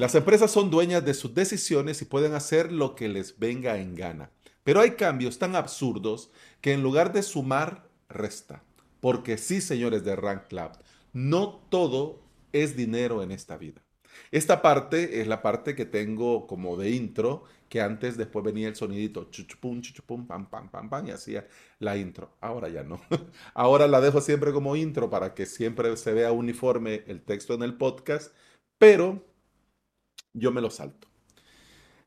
Las empresas son dueñas de sus decisiones y pueden hacer lo que les venga en gana. Pero hay cambios tan absurdos que en lugar de sumar, resta. Porque sí, señores de Rank Club, no todo es dinero en esta vida. Esta parte es la parte que tengo como de intro, que antes después venía el sonidito chuchupum, chuchupum, pam, pam, pam, pam, y hacía la intro. Ahora ya no. Ahora la dejo siempre como intro para que siempre se vea uniforme el texto en el podcast, pero yo me lo salto.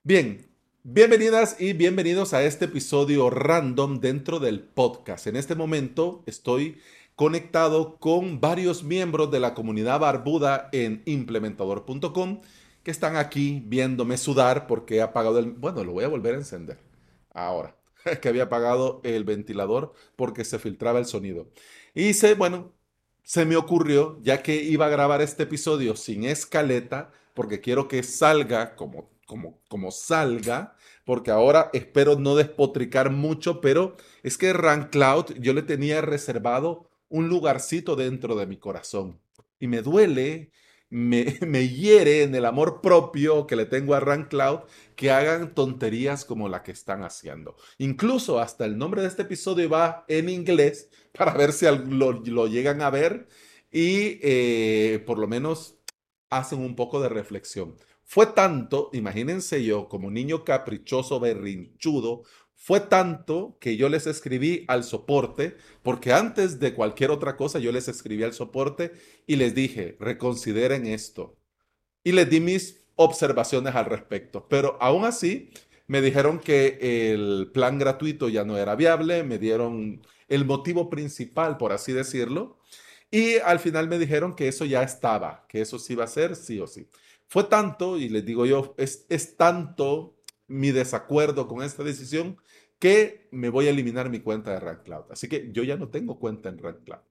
Bien, bienvenidas y bienvenidos a este episodio random dentro del podcast. En este momento estoy conectado con varios miembros de la comunidad barbuda en implementador.com que están aquí viéndome sudar porque he apagado el... Bueno, lo voy a volver a encender. Ahora, que había apagado el ventilador porque se filtraba el sonido. Y se, bueno, se me ocurrió, ya que iba a grabar este episodio sin escaleta, porque quiero que salga como, como, como salga, porque ahora espero no despotricar mucho, pero es que Rank Cloud yo le tenía reservado un lugarcito dentro de mi corazón. Y me duele, me, me hiere en el amor propio que le tengo a Rank Cloud que hagan tonterías como la que están haciendo. Incluso hasta el nombre de este episodio va en inglés para ver si lo, lo llegan a ver y eh, por lo menos hacen un poco de reflexión. Fue tanto, imagínense yo, como niño caprichoso, berrinchudo, fue tanto que yo les escribí al soporte, porque antes de cualquier otra cosa yo les escribí al soporte y les dije, reconsideren esto. Y les di mis observaciones al respecto. Pero aún así, me dijeron que el plan gratuito ya no era viable, me dieron el motivo principal, por así decirlo, y al final me dijeron que eso ya estaba, que eso sí iba a ser sí o sí. Fue tanto, y les digo yo, es, es tanto mi desacuerdo con esta decisión que me voy a eliminar mi cuenta de Rank Cloud. Así que yo ya no tengo cuenta en Rank Cloud.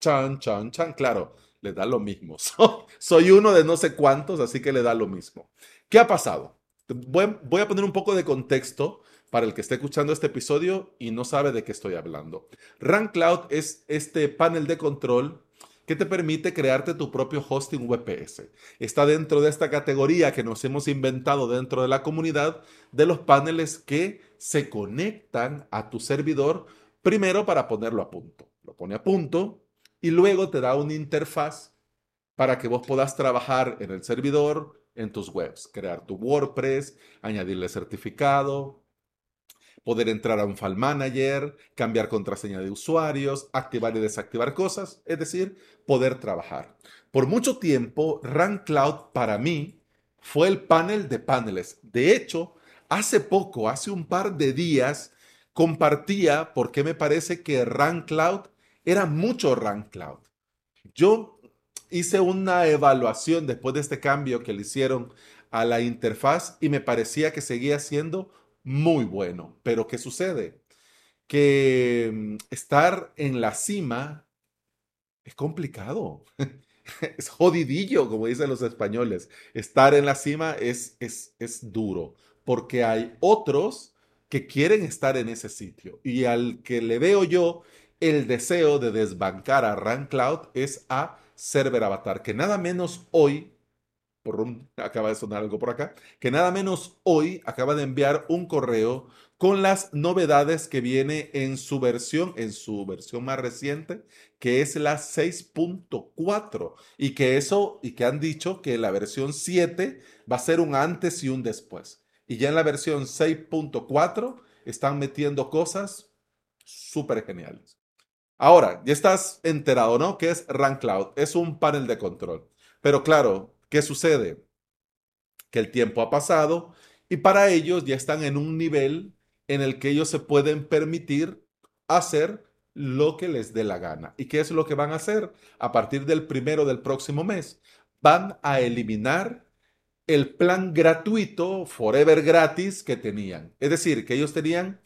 Chan, chan, chan, claro, le da lo mismo. Soy uno de no sé cuántos, así que le da lo mismo. ¿Qué ha pasado? Voy a poner un poco de contexto para el que esté escuchando este episodio y no sabe de qué estoy hablando. Rank Cloud es este panel de control que te permite crearte tu propio hosting VPS. Está dentro de esta categoría que nos hemos inventado dentro de la comunidad de los paneles que se conectan a tu servidor primero para ponerlo a punto. Lo pone a punto y luego te da una interfaz para que vos puedas trabajar en el servidor, en tus webs, crear tu WordPress, añadirle certificado, poder entrar a un file manager, cambiar contraseña de usuarios, activar y desactivar cosas, es decir, poder trabajar. Por mucho tiempo, Rank Cloud para mí fue el panel de paneles. De hecho, hace poco, hace un par de días, compartía porque me parece que Rank Cloud era mucho Rank Cloud. Yo hice una evaluación después de este cambio que le hicieron a la interfaz y me parecía que seguía siendo muy bueno. Pero ¿qué sucede? Que mm, estar en la cima es complicado. es jodidillo, como dicen los españoles. Estar en la cima es, es, es duro, porque hay otros que quieren estar en ese sitio. Y al que le veo yo el deseo de desbancar a Rank Cloud es a Server Avatar, que nada menos hoy por acaba de sonar algo por acá, que nada menos hoy acaba de enviar un correo con las novedades que viene en su versión, en su versión más reciente, que es la 6.4 y que eso y que han dicho que la versión 7 va a ser un antes y un después. Y ya en la versión 6.4 están metiendo cosas súper geniales. Ahora, ya estás enterado, ¿no? Que es Rank Cloud, es un panel de control. Pero claro, ¿Qué sucede? Que el tiempo ha pasado y para ellos ya están en un nivel en el que ellos se pueden permitir hacer lo que les dé la gana. ¿Y qué es lo que van a hacer? A partir del primero del próximo mes, van a eliminar el plan gratuito, forever gratis, que tenían. Es decir, que ellos tenían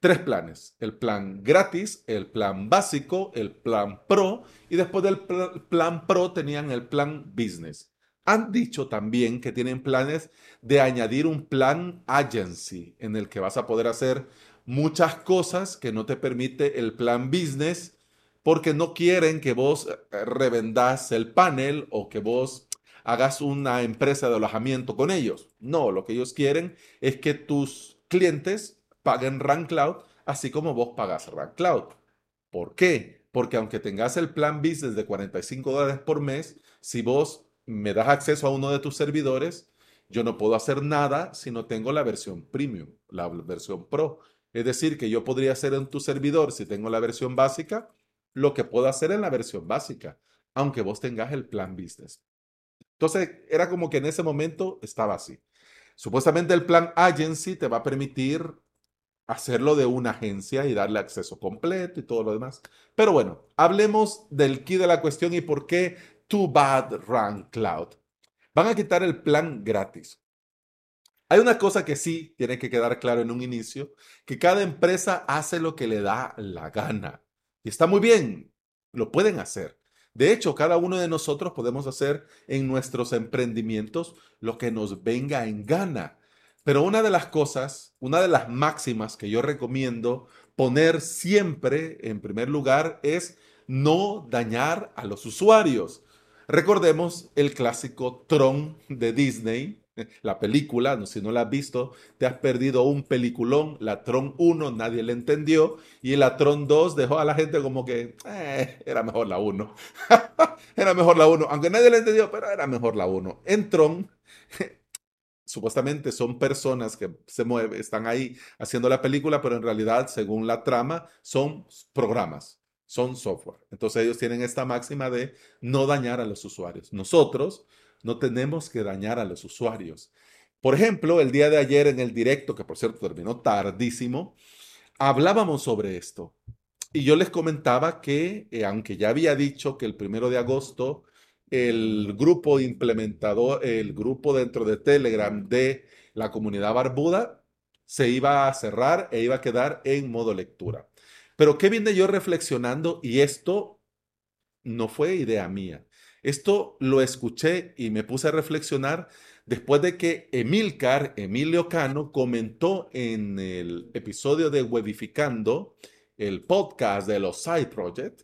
tres planes. El plan gratis, el plan básico, el plan pro y después del plan pro tenían el plan business. Han dicho también que tienen planes de añadir un plan agency en el que vas a poder hacer muchas cosas que no te permite el plan business porque no quieren que vos eh, revendas el panel o que vos hagas una empresa de alojamiento con ellos. No, lo que ellos quieren es que tus clientes paguen Rank Cloud, así como vos pagas Rank Cloud. ¿Por qué? Porque aunque tengas el plan business de 45 dólares por mes, si vos me das acceso a uno de tus servidores, yo no puedo hacer nada si no tengo la versión premium, la versión pro. Es decir, que yo podría hacer en tu servidor, si tengo la versión básica, lo que puedo hacer en la versión básica, aunque vos tengas el plan business. Entonces, era como que en ese momento estaba así. Supuestamente el plan agency te va a permitir hacerlo de una agencia y darle acceso completo y todo lo demás. Pero bueno, hablemos del key de la cuestión y por qué Too Bad Run Cloud. Van a quitar el plan gratis. Hay una cosa que sí tiene que quedar claro en un inicio, que cada empresa hace lo que le da la gana. Y está muy bien, lo pueden hacer. De hecho, cada uno de nosotros podemos hacer en nuestros emprendimientos lo que nos venga en gana. Pero una de las cosas, una de las máximas que yo recomiendo poner siempre en primer lugar es no dañar a los usuarios. Recordemos el clásico Tron de Disney, la película, si no la has visto, te has perdido un peliculón, la Tron 1 nadie le entendió y la Tron 2 dejó a la gente como que eh, era mejor la 1. era mejor la 1, aunque nadie le entendió, pero era mejor la 1. En Tron supuestamente son personas que se mueven, están ahí haciendo la película, pero en realidad, según la trama, son programas, son software. Entonces ellos tienen esta máxima de no dañar a los usuarios. Nosotros no tenemos que dañar a los usuarios. Por ejemplo, el día de ayer en el directo, que por cierto terminó tardísimo, hablábamos sobre esto. Y yo les comentaba que, eh, aunque ya había dicho que el primero de agosto el grupo implementador, el grupo dentro de Telegram de la comunidad barbuda se iba a cerrar e iba a quedar en modo lectura. Pero qué vine yo reflexionando y esto no fue idea mía. Esto lo escuché y me puse a reflexionar después de que Emilcar, Emilio Cano, comentó en el episodio de Webificando, el podcast de los Side Project,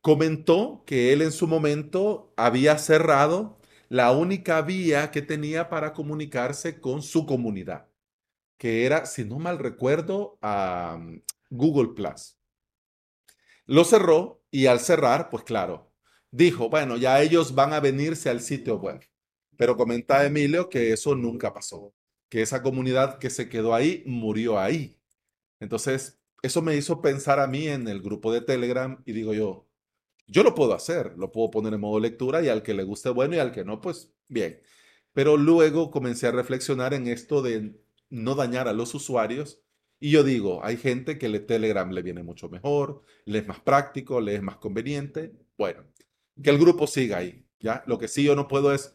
comentó que él en su momento había cerrado la única vía que tenía para comunicarse con su comunidad, que era, si no mal recuerdo, a Google Plus. Lo cerró y al cerrar, pues claro, dijo, bueno, ya ellos van a venirse al sitio web. Pero comenta Emilio que eso nunca pasó, que esa comunidad que se quedó ahí murió ahí. Entonces, eso me hizo pensar a mí en el grupo de Telegram y digo yo, yo lo puedo hacer, lo puedo poner en modo lectura y al que le guste bueno y al que no, pues bien. Pero luego comencé a reflexionar en esto de no dañar a los usuarios y yo digo, hay gente que le Telegram le viene mucho mejor, le es más práctico, le es más conveniente. Bueno, que el grupo siga ahí, ¿ya? Lo que sí yo no puedo es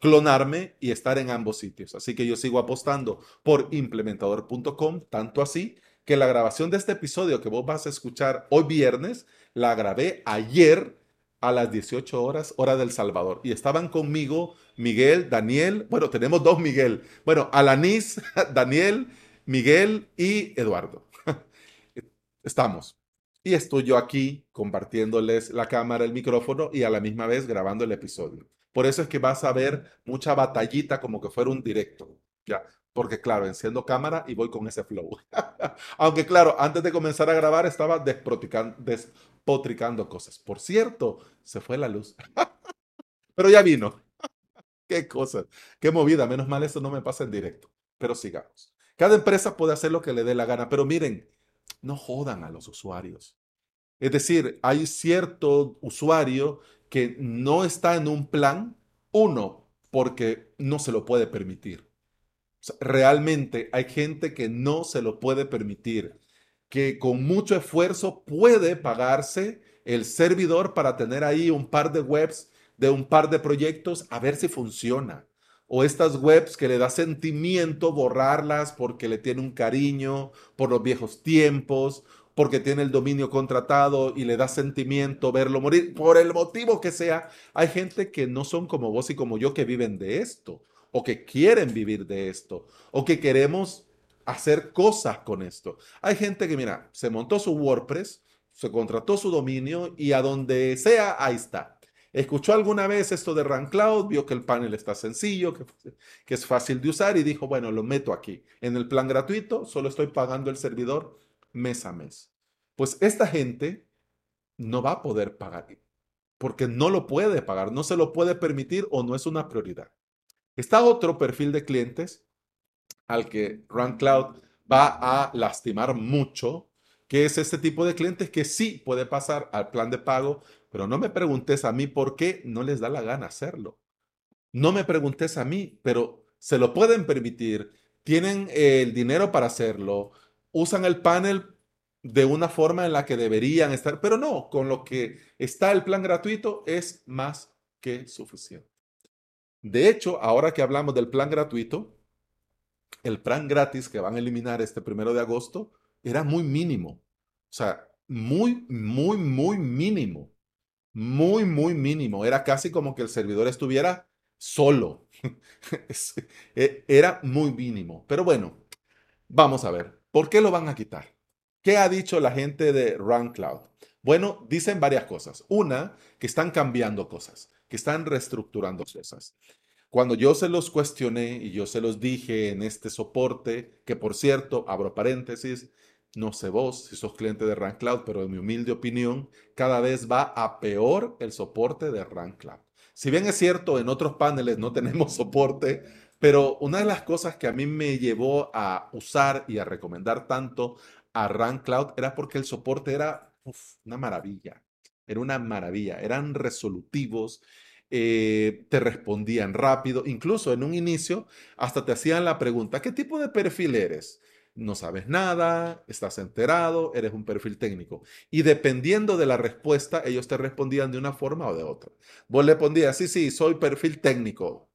clonarme y estar en ambos sitios. Así que yo sigo apostando por implementador.com, tanto así que la grabación de este episodio que vos vas a escuchar hoy viernes la grabé ayer a las 18 horas, hora del Salvador. Y estaban conmigo Miguel, Daniel, bueno, tenemos dos Miguel. Bueno, Alanis, Daniel, Miguel y Eduardo. Estamos. Y estoy yo aquí compartiéndoles la cámara, el micrófono y a la misma vez grabando el episodio. Por eso es que vas a ver mucha batallita como que fuera un directo. Ya, porque claro, enciendo cámara y voy con ese flow. Aunque claro, antes de comenzar a grabar estaba despotricando cosas. Por cierto, se fue la luz. Pero ya vino. Qué cosas, qué movida. Menos mal eso no me pasa en directo. Pero sigamos. Cada empresa puede hacer lo que le dé la gana, pero miren, no jodan a los usuarios. Es decir, hay cierto usuario que no está en un plan, uno, porque no se lo puede permitir realmente hay gente que no se lo puede permitir, que con mucho esfuerzo puede pagarse el servidor para tener ahí un par de webs de un par de proyectos a ver si funciona. O estas webs que le da sentimiento borrarlas porque le tiene un cariño por los viejos tiempos, porque tiene el dominio contratado y le da sentimiento verlo morir, por el motivo que sea. Hay gente que no son como vos y como yo que viven de esto o que quieren vivir de esto, o que queremos hacer cosas con esto. Hay gente que, mira, se montó su WordPress, se contrató su dominio y a donde sea, ahí está. Escuchó alguna vez esto de Run Cloud, vio que el panel está sencillo, que, es fácil de usar y dijo, bueno, lo meto aquí. En el plan gratuito solo estoy pagando el servidor mes a mes. Pues esta gente no va a poder pagar porque no lo puede pagar, no se lo puede permitir o no es una prioridad. Está otro perfil de clientes al que Run Cloud va a lastimar mucho, que es este tipo de clientes que sí puede pasar al plan de pago, pero no me preguntes a mí por qué no les da la gana hacerlo. No me preguntes a mí, pero se lo pueden permitir, tienen el dinero para hacerlo, usan el panel de una forma en la que deberían estar, pero no, con lo que está el plan gratuito es más que suficiente. De hecho, ahora que hablamos del plan gratuito, el plan gratis que van a eliminar este primero de agosto era muy mínimo. O sea, muy, muy, muy mínimo. Muy, muy mínimo. Era casi como que el servidor estuviera solo. E, era muy mínimo. Pero bueno, vamos a ver. ¿Por qué lo van a quitar? ¿Qué ha dicho la gente de Run Cloud? Bueno, dicen varias cosas. Una, que están cambiando cosas, que están reestructurando cosas. Cuando yo se los cuestioné y yo se los dije en este soporte, que por cierto, abro paréntesis, no sé vos si sos cliente de Run Cloud, pero en mi humilde opinión, cada vez va a peor el soporte de Run Cloud. Si bien es cierto, en otros paneles no tenemos soporte, pero una de las cosas que a mí me llevó a usar y a recomendar tanto a Run Cloud era porque el soporte era una maravilla. Era una maravilla. Eran resolutivos, eh, te respondían rápido. Incluso en un inicio hasta te hacían la pregunta, ¿qué tipo de perfil eres? No sabes nada, estás enterado, eres un perfil técnico. Y dependiendo de la respuesta, ellos te respondían de una forma o de otra. Vos le pondías, sí, sí, soy perfil técnico.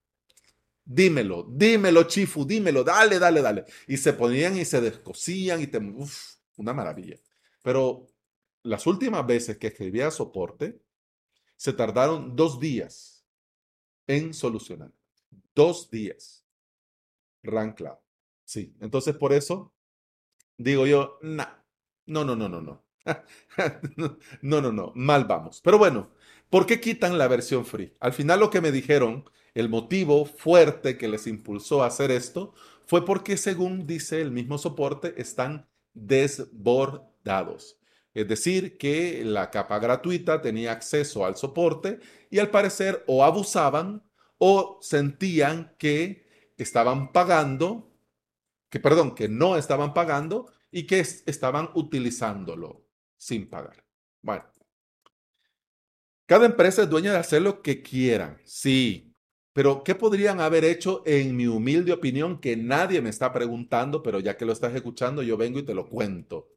Dímelo, dímelo, Chifu, dímelo, dale, dale, dale. Y se ponían y se descosían y te... Uf, una maravilla. Pero las últimas veces que escribía soporte, se tardaron dos días en solucionar. Dos días. Run Cloud. Sí, entonces por eso digo yo, no, no, no, no, no, no. no, no, no, mal vamos. Pero bueno, ¿por qué quitan la versión free? Al final lo que me dijeron, el motivo fuerte que les impulsó a hacer esto fue porque según dice el mismo soporte, están desbordados. Es decir, que la capa gratuita tenía acceso al soporte y al parecer o abusaban o sentían que estaban pagando, que perdón, que no estaban pagando y que estaban utilizándolo sin pagar. Bueno, cada empresa es dueña de hacer lo que quieran, sí, pero, ¿qué podrían haber hecho, en mi humilde opinión, que nadie me está preguntando, pero ya que lo estás escuchando, yo vengo y te lo cuento?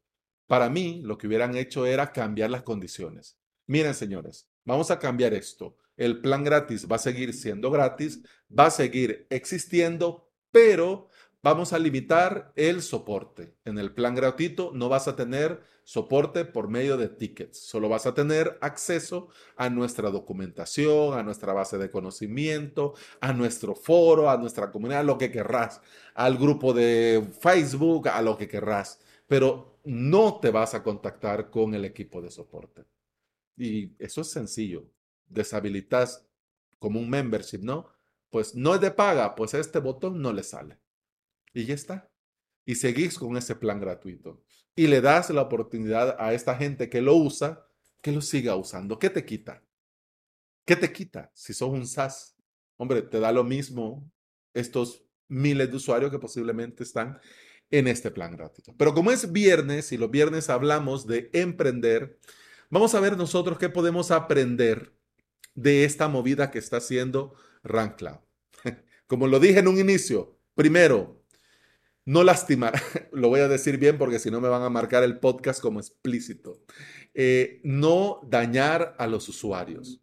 Para mí, lo que hubieran hecho era cambiar las condiciones. Miren, señores, vamos a cambiar esto. El plan gratis va a seguir siendo gratis, va a seguir existiendo, pero vamos a limitar el soporte. En el plan gratuito no vas a tener soporte por medio de tickets. Solo vas a tener acceso a nuestra documentación, a nuestra base de conocimiento, a nuestro foro, a nuestra comunidad, a lo que querrás, al grupo de Facebook, a lo que querrás. Pero no te vas a contactar con el equipo de soporte. Y eso es sencillo. Deshabilitas como un membership, ¿no? Pues no es de paga, pues este botón no le sale. Y ya está. Y seguís con ese plan gratuito y le das la oportunidad a esta gente que lo usa, que lo siga usando. ¿Qué te quita? ¿Qué te quita si sos un SaaS? Hombre, te da lo mismo estos miles de usuarios que posiblemente están en este plan gratuito. Pero como es viernes y los viernes hablamos de emprender, vamos a ver nosotros qué podemos aprender de esta movida que está haciendo RunCloud. Como lo dije en un inicio, primero, no lastimar, lo voy a decir bien porque si no me van a marcar el podcast como explícito, eh, no dañar a los usuarios.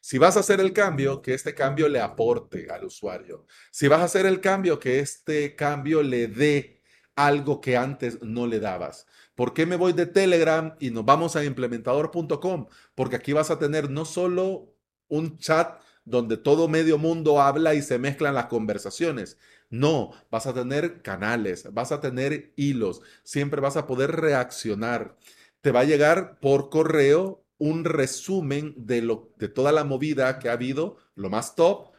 Si vas a hacer el cambio, que este cambio le aporte al usuario. Si vas a hacer el cambio, que este cambio le dé algo que antes no le dabas. ¿Por qué me voy de Telegram y nos vamos a implementador.com? Porque aquí vas a tener no solo un chat donde todo medio mundo habla y se mezclan las conversaciones, no, vas a tener canales, vas a tener hilos, siempre vas a poder reaccionar. Te va a llegar por correo un resumen de, lo, de toda la movida que ha habido, lo más top,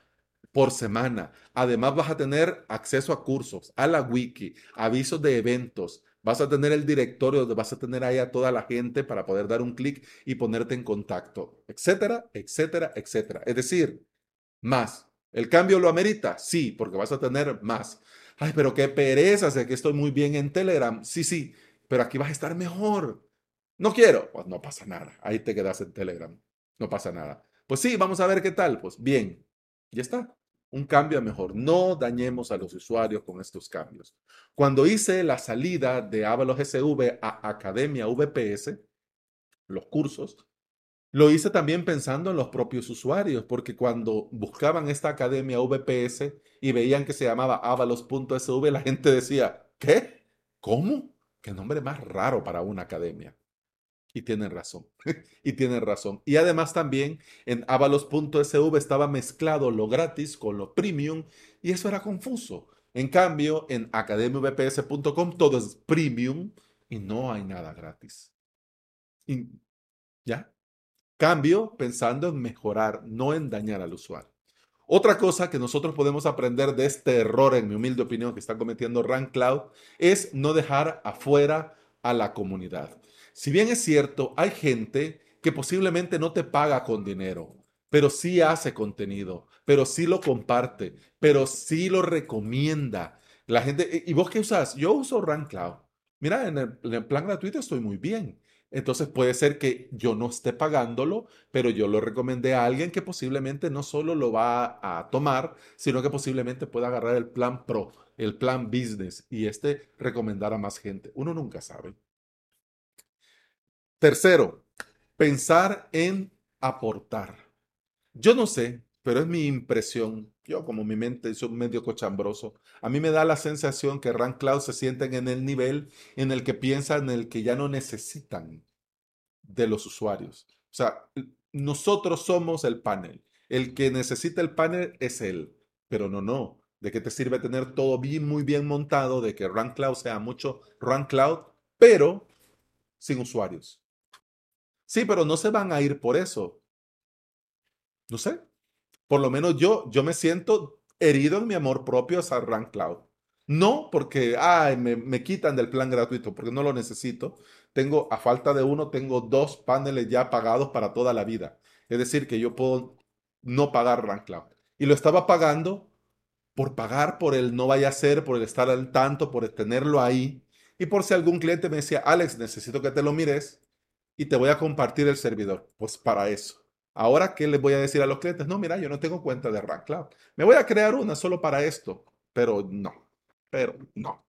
por semana. Además vas a tener acceso a cursos, a la wiki, avisos de eventos. Vas a tener el directorio donde vas a tener ahí a toda la gente para poder dar un clic y ponerte en contacto, etcétera, etcétera, etcétera. Es decir, más. ¿El cambio lo amerita? Sí, porque vas a tener más. Ay, pero qué pereza, sé que estoy muy bien en Telegram. Sí, sí, pero aquí vas a estar mejor. No quiero. Pues no pasa nada. Ahí te quedas en Telegram. No pasa nada. Pues sí, vamos a ver qué tal. Pues bien, ya está. Un cambio a mejor. No dañemos a los usuarios con estos cambios. Cuando hice la salida de Avalos SV a Academia VPS, los cursos, lo hice también pensando en los propios usuarios, porque cuando buscaban esta academia VPS y veían que se llamaba avalos.sv, la gente decía, ¿qué? ¿Cómo? ¿Qué nombre más raro para una academia? Y tienen razón, y tienen razón. Y además también en avalos.sv estaba mezclado lo gratis con lo premium y eso era confuso. En cambio, en academiavps.com todo es premium y no hay nada gratis. ¿Ya? Cambio pensando en mejorar, no en dañar al usuario. Otra cosa que nosotros podemos aprender de este error, en mi humilde opinión, que está cometiendo Rank Cloud, es no dejar afuera a la comunidad. Si bien es cierto, hay gente que posiblemente no te paga con dinero, pero sí hace contenido, pero sí lo comparte, pero sí lo recomienda. La gente, ¿y vos qué usas? Yo uso Rank Cloud. Mira, en el, en el plan gratuito estoy muy bien. Entonces puede ser que yo no esté pagándolo, pero yo lo recomendé a alguien que posiblemente no solo lo va a tomar, sino que posiblemente pueda agarrar el plan pro, el plan business y este recomendar a más gente. Uno nunca sabe. Tercero, pensar en aportar. Yo no sé, pero es mi impresión. Yo como mi mente es medio cochambroso. A mí me da la sensación que Rank Cloud se sienten en el nivel en el que piensan en el que ya no necesitan de los usuarios. O sea, nosotros somos el panel. El que necesita el panel es él. Pero no, no. ¿De qué te sirve tener todo bien, muy bien montado? De que Rank Cloud sea mucho Rank Cloud, pero sin usuarios. Sí, pero no se van a ir por eso. No sé, por lo menos yo, yo me siento herido en mi amor propio a Rank Cloud. No porque, ay, me, me, quitan del plan gratuito, porque no lo necesito. Tengo, a falta de uno, tengo dos paneles ya pagados para toda la vida. Es decir, que yo puedo no pagar Rank Cloud. Y lo estaba pagando por pagar, por el no vaya a ser, por el estar al tanto, por tenerlo ahí. Y por si algún cliente me decía, Alex, necesito que te lo mires y te voy a compartir el servidor. Pues para eso. Ahora, ¿qué les voy a decir a los clientes? No, mira, yo no tengo cuenta de Rank Cloud. Me voy a crear una solo para esto, pero no, pero no.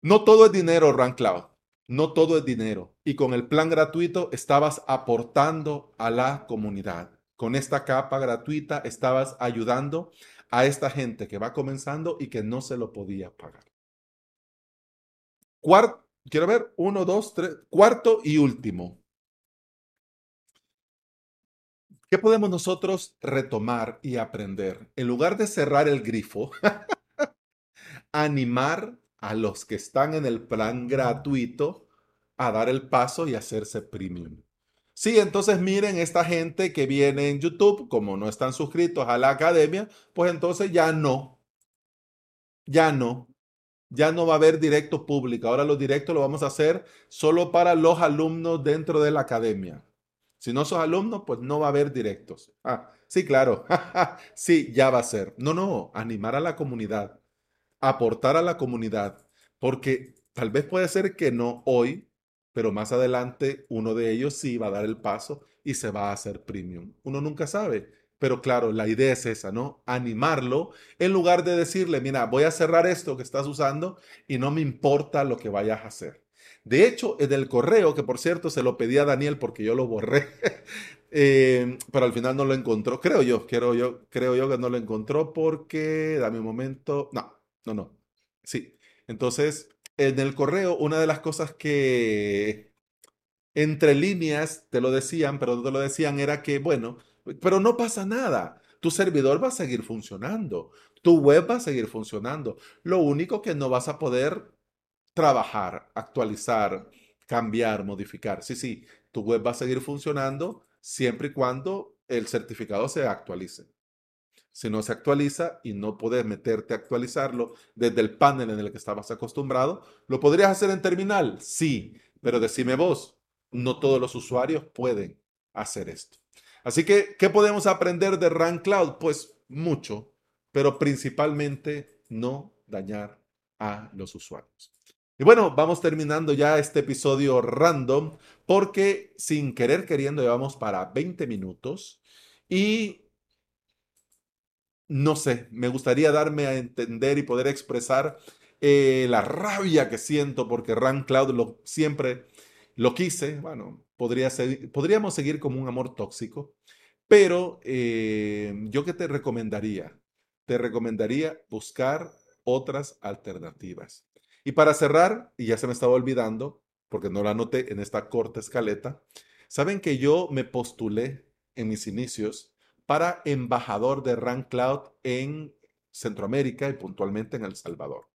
No todo es dinero, Rank Cloud. No todo es dinero. Y con el plan gratuito estabas aportando a la comunidad. Con esta capa gratuita estabas ayudando a esta gente que va comenzando y que no se lo podía pagar. Cuarto, quiero ver, uno, dos, tres, cuarto y último. ¿Qué podemos nosotros retomar y aprender? En lugar de cerrar el grifo, animar a los que están en el plan gratuito a dar el paso y hacerse premium. Sí, entonces miren, esta gente que viene en YouTube, como no están suscritos a la academia, pues entonces ya no. Ya no. Ya no va a haber directo público. Ahora los directos lo vamos a hacer solo para los alumnos dentro de la academia. Si no sos alumno, pues no va a haber directos. Ah, sí, claro. sí, ya va a ser. No, no, animar a la comunidad, aportar a la comunidad, porque tal vez puede ser que no hoy, pero más adelante uno de ellos sí va a dar el paso y se va a hacer premium. Uno nunca sabe. Pero claro, la idea es esa, ¿no? Animarlo en lugar de decirle, mira, voy a cerrar esto que estás usando y no me importa lo que vayas a hacer. De hecho, en el correo, que por cierto se lo pedí a Daniel porque yo lo borré, eh, pero al final no lo encontró. Creo yo, creo yo, creo yo que no lo encontró porque, dame un momento, no, no, no. Sí. Entonces, en el correo, una de las cosas que entre líneas te lo decían, pero no te lo decían, era que, bueno, pero no pasa nada. Tu servidor va a seguir funcionando. Tu web va a seguir funcionando. Lo único que no vas a poder trabajar, actualizar, cambiar, modificar. Sí, sí, tu web va a seguir funcionando siempre y cuando el certificado se actualice. Si no se actualiza y no puedes meterte a actualizarlo desde el panel en el que estabas acostumbrado, ¿lo podrías hacer en terminal? Sí, pero decime vos, no todos los usuarios pueden hacer esto. Así que, ¿qué podemos aprender de Run Cloud? Pues mucho, pero principalmente no dañar a los usuarios. Y bueno, vamos terminando ya este episodio random porque sin querer queriendo llevamos para 20 minutos y no sé, me gustaría darme a entender y poder expresar eh, la rabia que siento porque Run Cloud lo, siempre lo quise. Bueno, podría podríamos seguir como un amor tóxico, pero eh, yo que te recomendaría, te recomendaría buscar otras alternativas. Y para cerrar, y ya se me estaba olvidando, porque no la anoté en esta corta escaleta, saben que yo me postulé en mis inicios para embajador de Run Cloud en Centroamérica y puntualmente en El Salvador.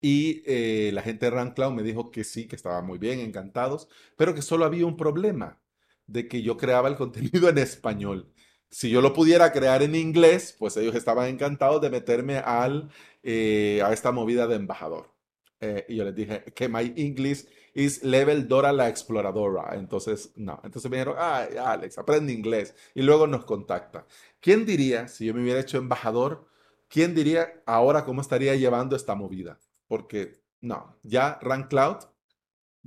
Y eh, la gente de Run Cloud me dijo que sí, que estaba muy bien, encantados, pero que solo había un problema, de que yo creaba el contenido en español. Si yo lo pudiera crear en inglés, pues ellos estaban encantados de meterme al, eh, a esta movida de embajador. Eh, y yo les dije que my English is level Dora la exploradora. Entonces, no. Entonces me dijeron, ay, Alex, aprende inglés. Y luego nos contacta. ¿Quién diría, si yo me hubiera hecho embajador, quién diría ahora cómo estaría llevando esta movida? Porque, no, ya Rank Cloud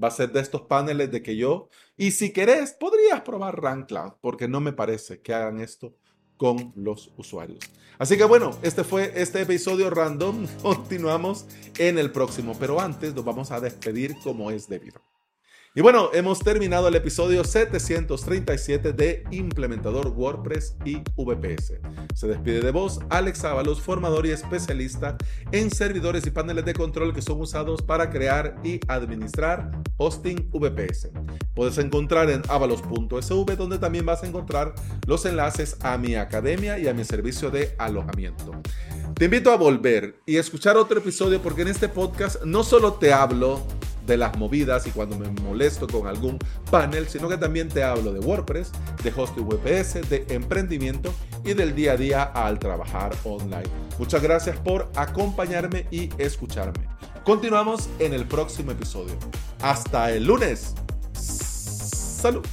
va a ser de estos paneles de que yo, y si querés, podrías probar Rank Cloud, porque no me parece que hagan esto con los usuarios. Así que bueno, este fue este episodio random. Continuamos en el próximo, pero antes nos vamos a despedir como es debido. Y bueno, hemos terminado el episodio 737 de Implementador WordPress y VPS. Se despide de vos, Alex Ábalos, formador y especialista en servidores y paneles de control que son usados para crear y administrar hosting VPS. Puedes encontrar en avalos.sv donde también vas a encontrar los enlaces a mi academia y a mi servicio de alojamiento. Te invito a volver y escuchar otro episodio porque en este podcast no solo te hablo de las movidas y cuando me molesto con algún panel, sino que también te hablo de WordPress, de hosting VPS, de emprendimiento y del día a día al trabajar online. Muchas gracias por acompañarme y escucharme. Continuamos en el próximo episodio. Hasta el lunes. Salud.